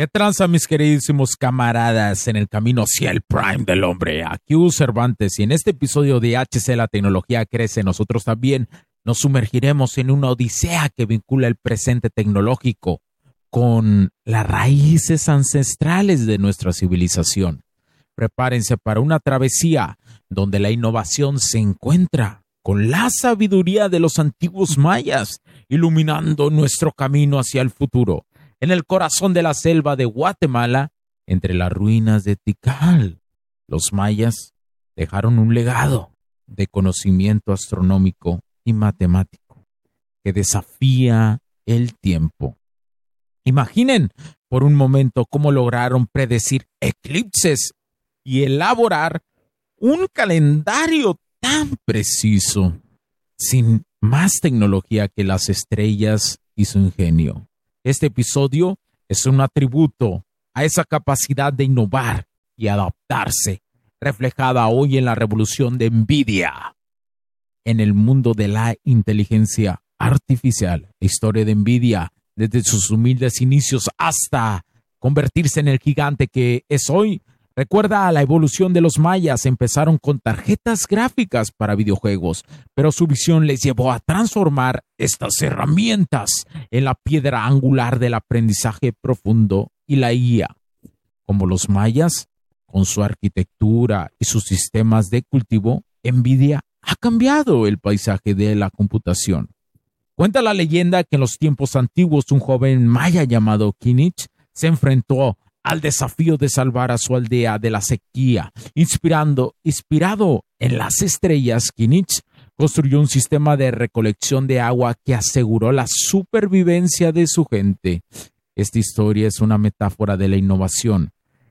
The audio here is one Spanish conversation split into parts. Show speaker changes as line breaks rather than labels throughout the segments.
¿Qué tranza, mis queridísimos camaradas, en el camino hacia el Prime del hombre? Aquí Cervantes y en este episodio de HC La tecnología crece, nosotros también nos sumergiremos en una odisea que vincula el presente tecnológico con las raíces ancestrales de nuestra civilización. Prepárense para una travesía donde la innovación se encuentra con la sabiduría de los antiguos mayas, iluminando nuestro camino hacia el futuro en el corazón de la selva de Guatemala, entre las ruinas de Tikal. Los mayas dejaron un legado de conocimiento astronómico y matemático que desafía el tiempo. Imaginen por un momento cómo lograron predecir eclipses y elaborar un calendario tan preciso, sin más tecnología que las estrellas y su ingenio. Este episodio es un atributo a esa capacidad de innovar y adaptarse, reflejada hoy en la revolución de Nvidia. En el mundo de la inteligencia artificial, la historia de Nvidia, desde sus humildes inicios hasta convertirse en el gigante que es hoy, Recuerda a la evolución de los mayas, empezaron con tarjetas gráficas para videojuegos, pero su visión les llevó a transformar estas herramientas en la piedra angular del aprendizaje profundo y la IA. Como los mayas, con su arquitectura y sus sistemas de cultivo, Nvidia ha cambiado el paisaje de la computación. Cuenta la leyenda que en los tiempos antiguos un joven maya llamado Kinich se enfrentó al desafío de salvar a su aldea de la sequía. Inspirando, inspirado en las estrellas, Kinich construyó un sistema de recolección de agua que aseguró la supervivencia de su gente. Esta historia es una metáfora de la innovación.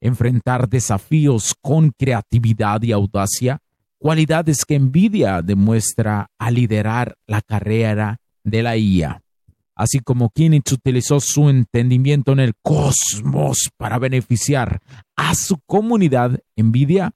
Enfrentar desafíos con creatividad y audacia, cualidades que Nvidia demuestra al liderar la carrera de la IA así como Kinich utilizó su entendimiento en el cosmos para beneficiar a su comunidad, Nvidia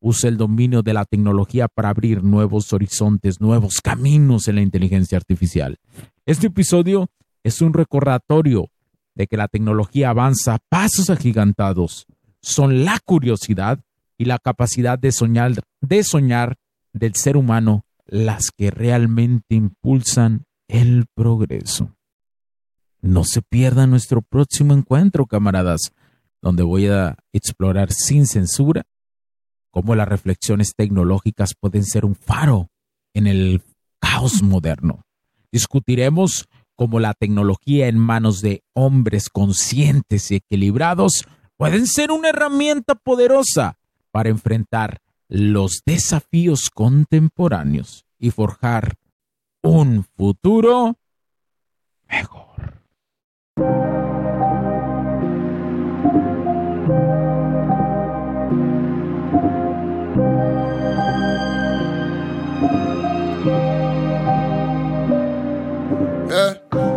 usa el dominio de la tecnología para abrir nuevos horizontes, nuevos caminos en la inteligencia artificial. Este episodio es un recordatorio de que la tecnología avanza a pasos agigantados. Son la curiosidad y la capacidad de soñar, de soñar del ser humano las que realmente impulsan el progreso. No se pierda nuestro próximo encuentro, camaradas, donde voy a explorar sin censura cómo las reflexiones tecnológicas pueden ser un faro en el caos moderno. Discutiremos cómo la tecnología en manos de hombres conscientes y equilibrados pueden ser una herramienta poderosa para enfrentar los desafíos contemporáneos y forjar un futuro mejor. Eh?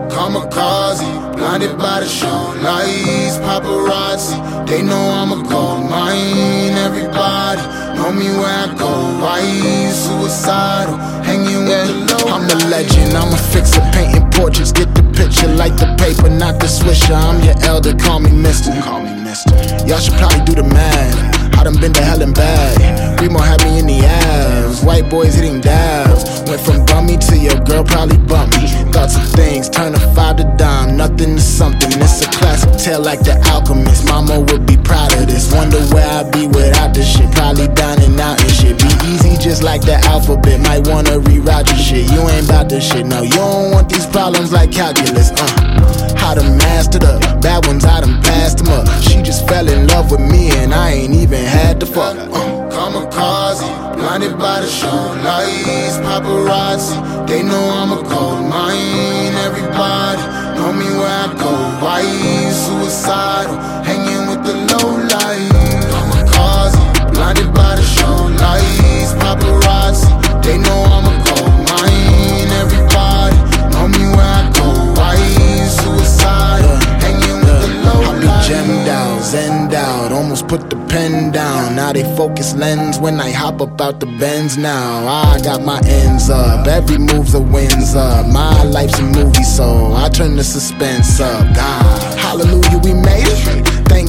kamikaze, blinded by the show. Lights, paparazzi, they know I'm a gold mine. Everybody know me where I go. Right, suicidal, hanging with the low. I'm a legend, I'm a fixer, painting portraits. Get the picture, like the paper, not the swisher. I'm your elder, call me Mister. Call me Mister. Y'all should probably do the math. I done been to hell and back. Remo had me in the ass. White boys hitting dabs. Went from bummy to your girl probably bumped me. Thoughts of things, turn a five to dime. Nothing to something. It's a classic tell like the alchemist. Mama would be proud of this. Wonder where I'd be without this shit. Probably dining out and shit. Be like the alphabet. Might wanna reroute your shit. You ain't about this shit. No, you don't want these problems like calculus. Uh, how to master the bad ones, I done passed them up. She just fell in love with me and I ain't even had to fuck. Uh, kamikaze, blinded by the show lights, paparazzi. They know I'm a cold mine. Everybody know me where I go. Why suicidal, hanging with the low light. Kamikaze, blinded by the show lights, Now they focus lens when I hop up out the bends now. I got my ends up, every move's a wins up. My life's a movie, so I turn the suspense up. God, hallelujah, we made it. Thank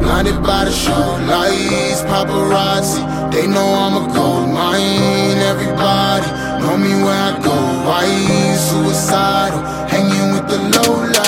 blinded by the show lights, paparazzi. They know I'm a gold mine. Everybody know me where I go. Why suicidal, hanging with the low light.